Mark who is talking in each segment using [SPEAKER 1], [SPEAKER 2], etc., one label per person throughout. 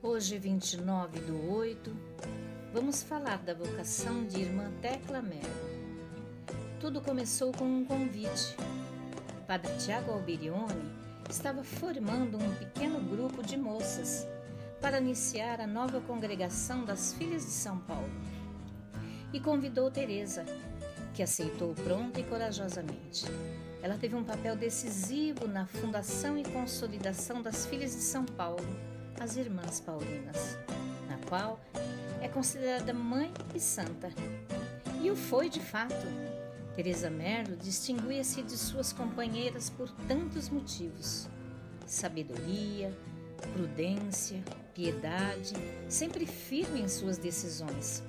[SPEAKER 1] Hoje, 29 do 8, vamos falar da vocação de irmã Tecla Melo. Tudo começou com um convite. Padre Tiago Alberione estava formando um pequeno grupo de moças para iniciar a nova congregação das Filhas de São Paulo e convidou Teresa, que aceitou pronta e corajosamente. Ela teve um papel decisivo na fundação e consolidação das Filhas de São Paulo as Irmãs Paulinas, na qual é considerada mãe e santa. E o foi de fato. Teresa Merlo distinguia-se de suas companheiras por tantos motivos: sabedoria, prudência, piedade, sempre firme em suas decisões.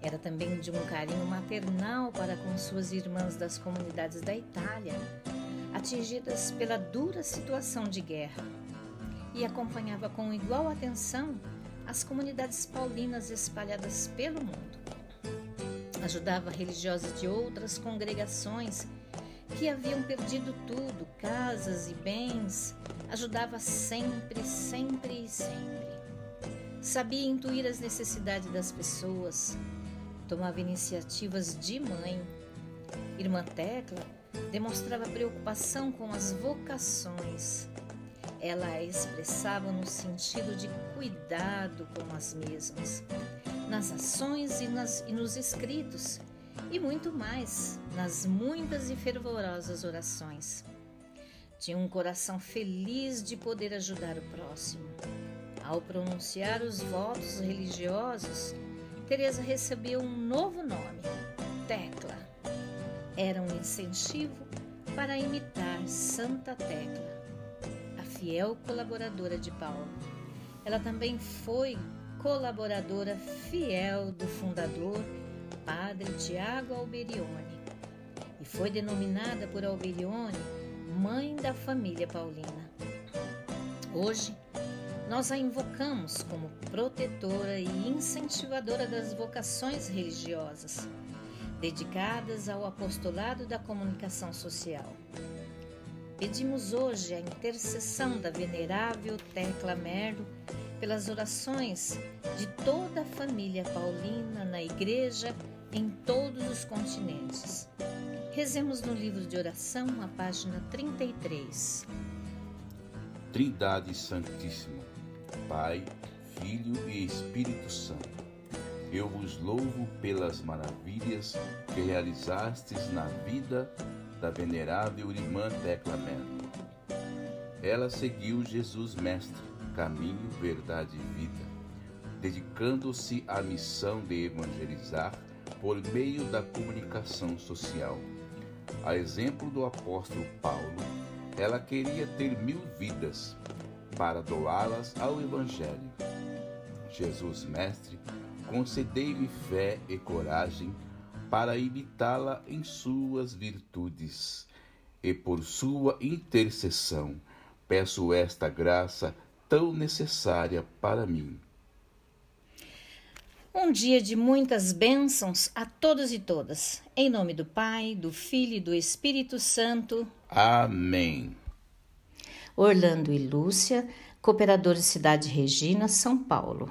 [SPEAKER 1] Era também de um carinho maternal para com suas irmãs das comunidades da Itália, atingidas pela dura situação de guerra e acompanhava com igual atenção as comunidades paulinas espalhadas pelo mundo. Ajudava religiosas de outras congregações que haviam perdido tudo, casas e bens. Ajudava sempre, sempre e sempre. Sabia intuir as necessidades das pessoas. Tomava iniciativas de mãe. Irmã Tecla demonstrava preocupação com as vocações ela a expressava no sentido de cuidado com as mesmas, nas ações e, nas, e nos escritos, e muito mais nas muitas e fervorosas orações. Tinha um coração feliz de poder ajudar o próximo. Ao pronunciar os votos religiosos, Teresa recebeu um novo nome, Tecla. Era um incentivo para imitar Santa Tecla fiel colaboradora de Paulo. Ela também foi colaboradora fiel do fundador, Padre Tiago Alberione, e foi denominada por Alberione Mãe da Família Paulina. Hoje, nós a invocamos como protetora e incentivadora das vocações religiosas, dedicadas ao apostolado da comunicação social. Pedimos hoje a intercessão da venerável Tecla Merlo pelas orações de toda a família paulina na igreja em todos os continentes. Rezemos no livro de oração, a página 33.
[SPEAKER 2] Trindade Santíssima, Pai, Filho e Espírito Santo, eu vos louvo pelas maravilhas que realizastes na vida da venerável irmã Tecla. Ela seguiu Jesus Mestre, caminho, verdade e vida, dedicando-se à missão de evangelizar por meio da comunicação social. A exemplo do apóstolo Paulo, ela queria ter mil vidas para doá-las ao Evangelho. Jesus Mestre, concedei-me fé e coragem para imitá-la em suas virtudes. E por sua intercessão, peço esta graça tão necessária para mim.
[SPEAKER 1] Um dia de muitas bênçãos a todos e todas. Em nome do Pai, do Filho e do Espírito Santo.
[SPEAKER 2] Amém.
[SPEAKER 1] Orlando e Lúcia, cooperadores Cidade Regina, São Paulo.